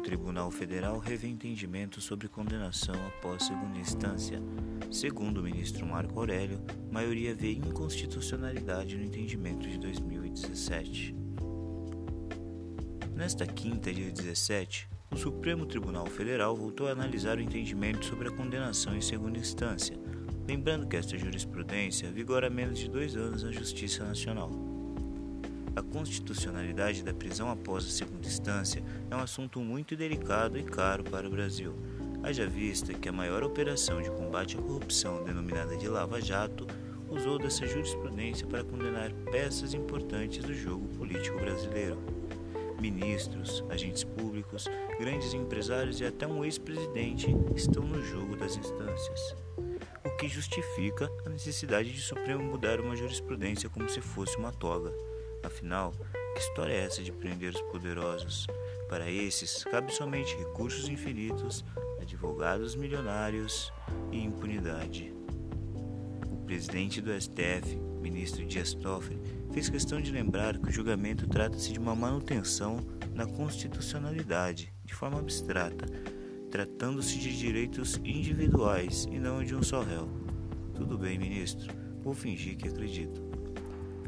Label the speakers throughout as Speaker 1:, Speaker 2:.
Speaker 1: Tribunal Federal revê entendimento sobre condenação após segunda instância. Segundo o ministro Marco Aurélio, maioria vê inconstitucionalidade no entendimento de 2017. Nesta quinta, dia 17, o Supremo Tribunal Federal voltou a analisar o entendimento sobre a condenação em segunda instância, lembrando que esta jurisprudência vigora há menos de dois anos na Justiça Nacional. A constitucionalidade da prisão após a segunda instância é um assunto muito delicado e caro para o Brasil, haja vista que a maior operação de combate à corrupção, denominada de Lava Jato, usou dessa jurisprudência para condenar peças importantes do jogo político brasileiro. Ministros, agentes públicos, grandes empresários e até um ex-presidente estão no jogo das instâncias, o que justifica a necessidade de Supremo mudar uma jurisprudência como se fosse uma toga. Afinal, que história é essa de prender os poderosos? Para esses, cabe somente recursos infinitos, advogados milionários e impunidade. O presidente do STF, ministro Dias Toffoli, fez questão de lembrar que o julgamento trata-se de uma manutenção na constitucionalidade, de forma abstrata, tratando-se de direitos individuais e não de um só réu. Tudo bem, ministro, vou fingir que acredito.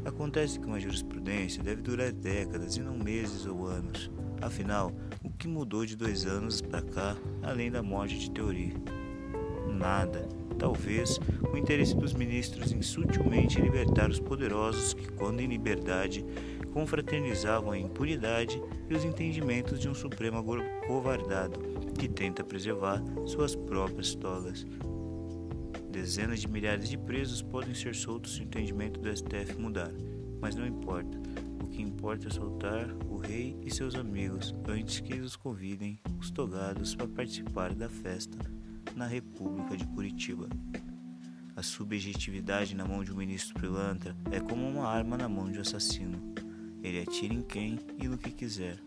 Speaker 1: Acontece que uma jurisprudência deve durar décadas e não meses ou anos. Afinal, o que mudou de dois anos para cá, além da morte de teoria? Nada. Talvez o interesse dos ministros em sutilmente libertar os poderosos que, quando em liberdade, confraternizavam a impunidade e os entendimentos de um Supremo covardado que tenta preservar suas próprias togas. Dezenas de milhares de presos podem ser soltos se o entendimento do STF mudar, mas não importa. O que importa é soltar o rei e seus amigos antes que eles convidem os togados para participar da festa na República de Curitiba. A subjetividade na mão de um ministro pilantra é como uma arma na mão de um assassino. Ele atira em quem e no que quiser.